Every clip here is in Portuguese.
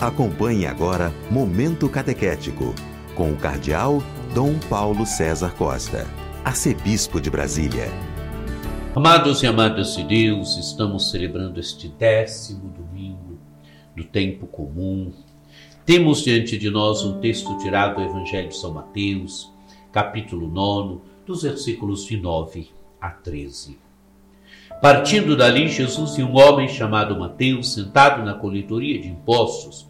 Acompanhe agora Momento Catequético, com o Cardeal Dom Paulo César Costa, Arcebispo de Brasília. Amados e amadas de Deus, estamos celebrando este décimo domingo do tempo comum. Temos diante de nós um texto tirado do Evangelho de São Mateus, capítulo 9, dos versículos de 9 a 13. Partindo dali, Jesus viu um homem chamado Mateus sentado na coletoria de impostos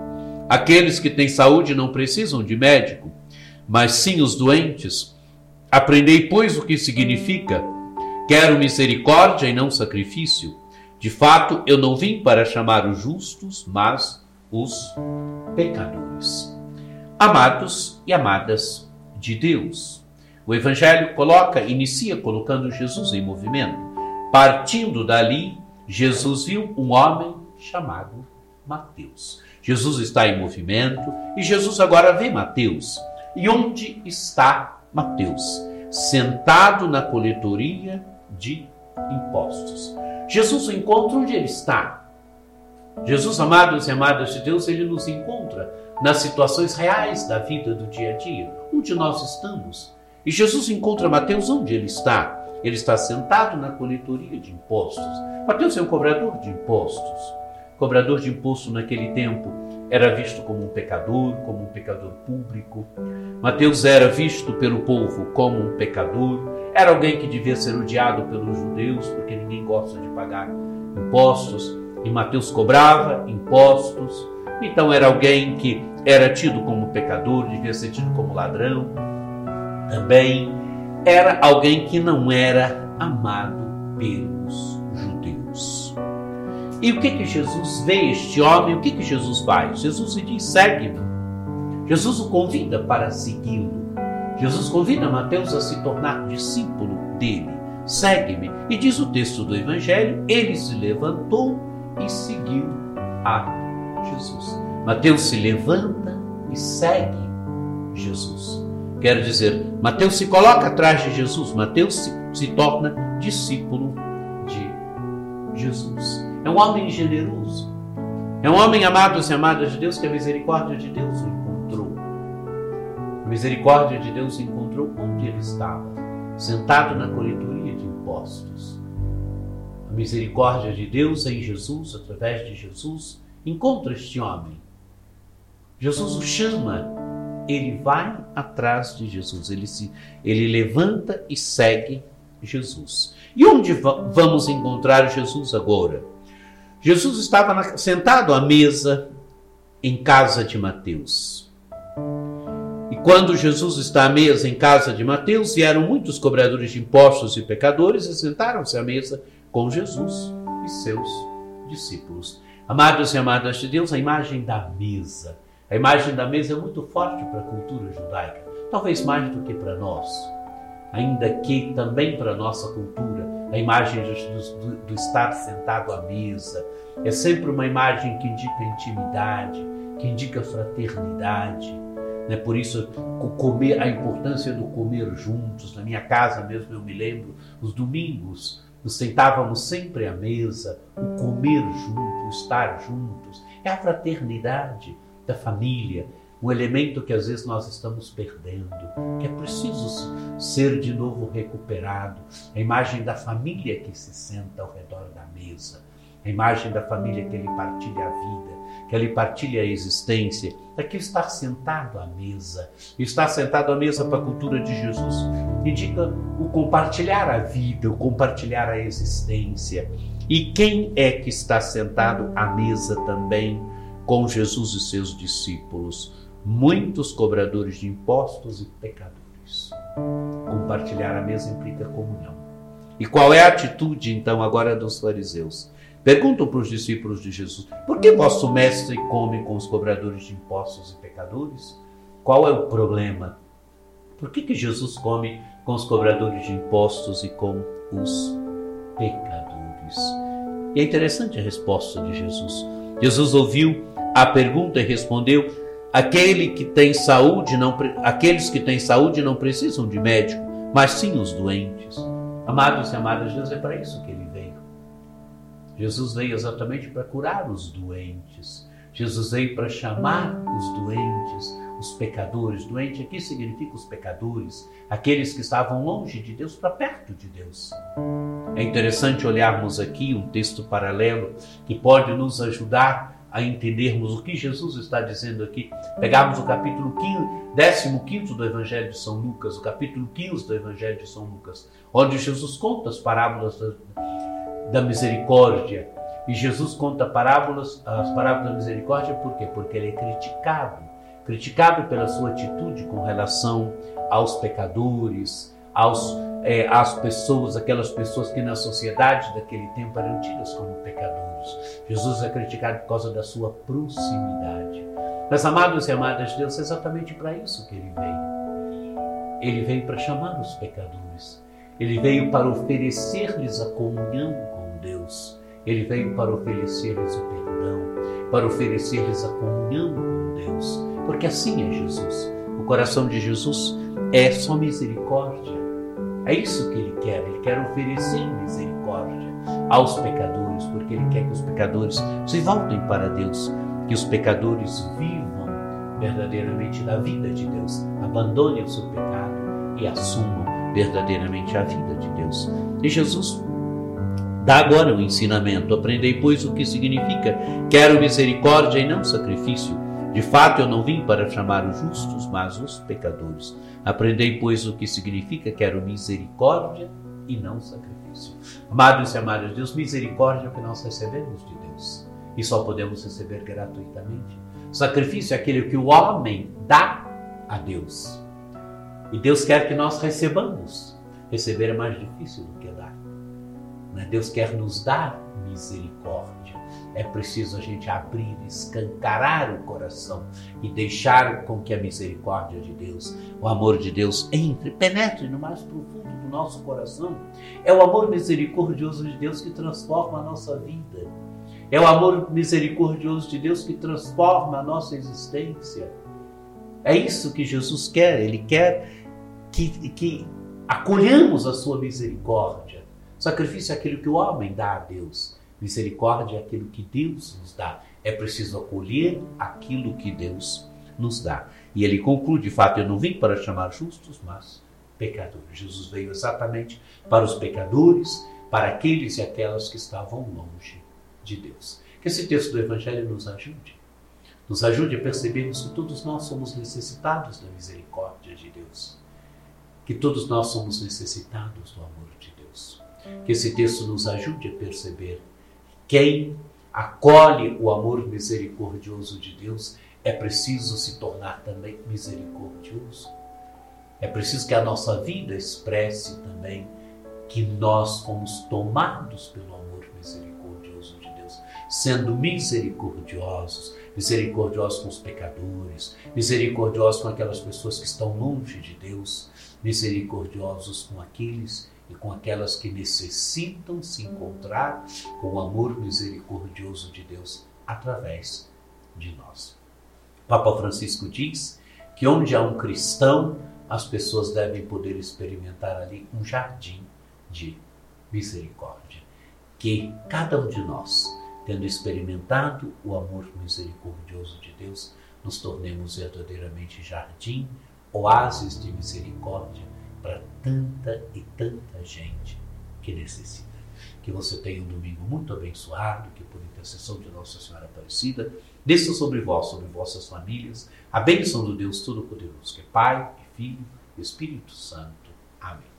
Aqueles que têm saúde não precisam de médico, mas sim os doentes. Aprendei, pois, o que significa: quero misericórdia e não sacrifício. De fato, eu não vim para chamar os justos, mas os pecadores. Amados e amadas de Deus. O Evangelho coloca, inicia colocando Jesus em movimento. Partindo dali, Jesus viu um homem chamado Mateus. Jesus está em movimento e Jesus agora vê Mateus. E onde está Mateus? Sentado na coletoria de impostos. Jesus o encontra onde ele está. Jesus, amados e amadas de Deus, ele nos encontra nas situações reais da vida do dia a dia, onde nós estamos. E Jesus encontra Mateus onde ele está. Ele está sentado na coletoria de impostos. Mateus é um cobrador de impostos cobrador de imposto naquele tempo era visto como um pecador, como um pecador público. Mateus era visto pelo povo como um pecador, era alguém que devia ser odiado pelos judeus, porque ninguém gosta de pagar impostos, e Mateus cobrava impostos. Então era alguém que era tido como pecador, devia ser tido como ladrão. Também era alguém que não era amado pelos e o que que Jesus vê este homem? O que que Jesus faz? Jesus lhe diz: segue-me. Jesus o convida para segui-lo. Jesus convida Mateus a se tornar discípulo dele. Segue-me. E diz o texto do Evangelho: ele se levantou e seguiu a Jesus. Mateus se levanta e segue Jesus. Quero dizer, Mateus se coloca atrás de Jesus, Mateus se, se torna discípulo de Jesus. É um homem generoso. É um homem amado e amadas de Deus que a misericórdia de Deus o encontrou. A misericórdia de Deus o encontrou onde ele estava, sentado na coletoria de impostos. A misericórdia de Deus em Jesus, através de Jesus, encontra este homem. Jesus o chama, ele vai atrás de Jesus, ele se ele levanta e segue Jesus. E onde vamos encontrar Jesus agora? Jesus estava sentado à mesa em casa de Mateus. E quando Jesus está à mesa em casa de Mateus, vieram muitos cobradores de impostos e pecadores e sentaram-se à mesa com Jesus e seus discípulos. Amados e amadas de Deus, a imagem da mesa. A imagem da mesa é muito forte para a cultura judaica, talvez mais do que para nós, ainda que também para a nossa cultura a imagem do, do, do estar sentado à mesa. É sempre uma imagem que indica intimidade, que indica fraternidade. Né? Por isso, comer, a importância do comer juntos. Na minha casa mesmo, eu me lembro, os domingos, nos sentávamos sempre à mesa, o comer junto, o estar juntos. É a fraternidade da família, um elemento que às vezes nós estamos perdendo, que é preciso ser de novo recuperado. A imagem da família que se senta ao redor da mesa, a imagem da família que ele partilha a vida, que ele partilha a existência, é que estar sentado à mesa, estar sentado à mesa para a cultura de Jesus, indica o compartilhar a vida, o compartilhar a existência. E quem é que está sentado à mesa também com Jesus e seus discípulos? Muitos cobradores de impostos e pecadores. Compartilhar a mesa implica comunhão. E qual é a atitude, então, agora dos fariseus? Perguntam para os discípulos de Jesus: por que vosso mestre come com os cobradores de impostos e pecadores? Qual é o problema? Por que, que Jesus come com os cobradores de impostos e com os pecadores? E é interessante a resposta de Jesus. Jesus ouviu a pergunta e respondeu: Aquele que tem saúde não, aqueles que têm saúde não precisam de médico, mas sim os doentes. Amados e amadas, Deus é para isso que ele veio. Jesus veio exatamente para curar os doentes. Jesus veio para chamar os doentes, os pecadores. Doente aqui significa os pecadores, aqueles que estavam longe de Deus para perto de Deus. É interessante olharmos aqui um texto paralelo que pode nos ajudar a entendermos o que Jesus está dizendo aqui. Pegarmos o capítulo 15, 15 do Evangelho de São Lucas, o capítulo 15 do Evangelho de São Lucas, onde Jesus conta as parábolas da, da misericórdia. E Jesus conta parábolas, as parábolas da misericórdia por quê? Porque ele é criticado criticado pela sua atitude com relação aos pecadores, aos, é, às pessoas, aquelas pessoas que na sociedade daquele tempo eram tidas como pecadores. Jesus é criticado por causa da sua proximidade. Mas, amados e amadas de Deus, é exatamente para isso que ele veio. Ele veio para chamar os pecadores. Ele veio para oferecer-lhes a comunhão com Deus. Ele veio para oferecer-lhes o perdão, para oferecer-lhes a comunhão com Deus porque assim é Jesus. O coração de Jesus é só misericórdia. É isso que ele quer. Ele quer oferecer misericórdia aos pecadores, porque ele quer que os pecadores se voltem para Deus, que os pecadores vivam verdadeiramente da vida de Deus, abandonem o seu pecado e assumam verdadeiramente a vida de Deus. E Jesus dá agora o um ensinamento: aprendei, pois, o que significa quero misericórdia e não sacrifício de fato, eu não vim para chamar os justos, mas os pecadores. Aprendei, pois, o que significa quero misericórdia e não sacrifício. Amados e amadas, Deus, misericórdia é o que nós recebemos de Deus e só podemos receber gratuitamente. Sacrifício é aquele que o homem dá a Deus. E Deus quer que nós recebamos. Receber é mais difícil do que dar. Né? Deus quer nos dar misericórdia é preciso a gente abrir, escancarar o coração e deixar com que a misericórdia de Deus, o amor de Deus entre, penetre no mais profundo do nosso coração. É o amor misericordioso de Deus que transforma a nossa vida. É o amor misericordioso de Deus que transforma a nossa existência. É isso que Jesus quer. Ele quer que, que acolhamos a sua misericórdia. Sacrifício é aquilo que o homem dá a Deus. Misericórdia é aquilo que Deus nos dá. É preciso acolher aquilo que Deus nos dá. E ele conclui: de fato, eu não vim para chamar justos, mas pecadores. Jesus veio exatamente para os pecadores, para aqueles e aquelas que estavam longe de Deus. Que esse texto do Evangelho nos ajude. Nos ajude a percebermos que todos nós somos necessitados da misericórdia de Deus. Que todos nós somos necessitados do amor de Deus. Que esse texto nos ajude a perceber quem acolhe o amor misericordioso de Deus é preciso se tornar também misericordioso. É preciso que a nossa vida expresse também que nós fomos tomados pelo amor misericordioso de Deus, sendo misericordiosos, misericordiosos com os pecadores, misericordiosos com aquelas pessoas que estão longe de Deus, misericordiosos com aqueles e com aquelas que necessitam se encontrar com o amor misericordioso de Deus através de nós. Papa Francisco diz que onde há um cristão, as pessoas devem poder experimentar ali um jardim de misericórdia. Que cada um de nós, tendo experimentado o amor misericordioso de Deus, nos tornemos verdadeiramente jardim, oásis de misericórdia para tanta e tanta gente que necessita. Que você tenha um domingo muito abençoado, que por intercessão de Nossa Senhora Aparecida, desça sobre vós, sobre vossas famílias, a bênção do Deus Todo-Poderoso, que é Pai, e Filho e Espírito Santo. Amém.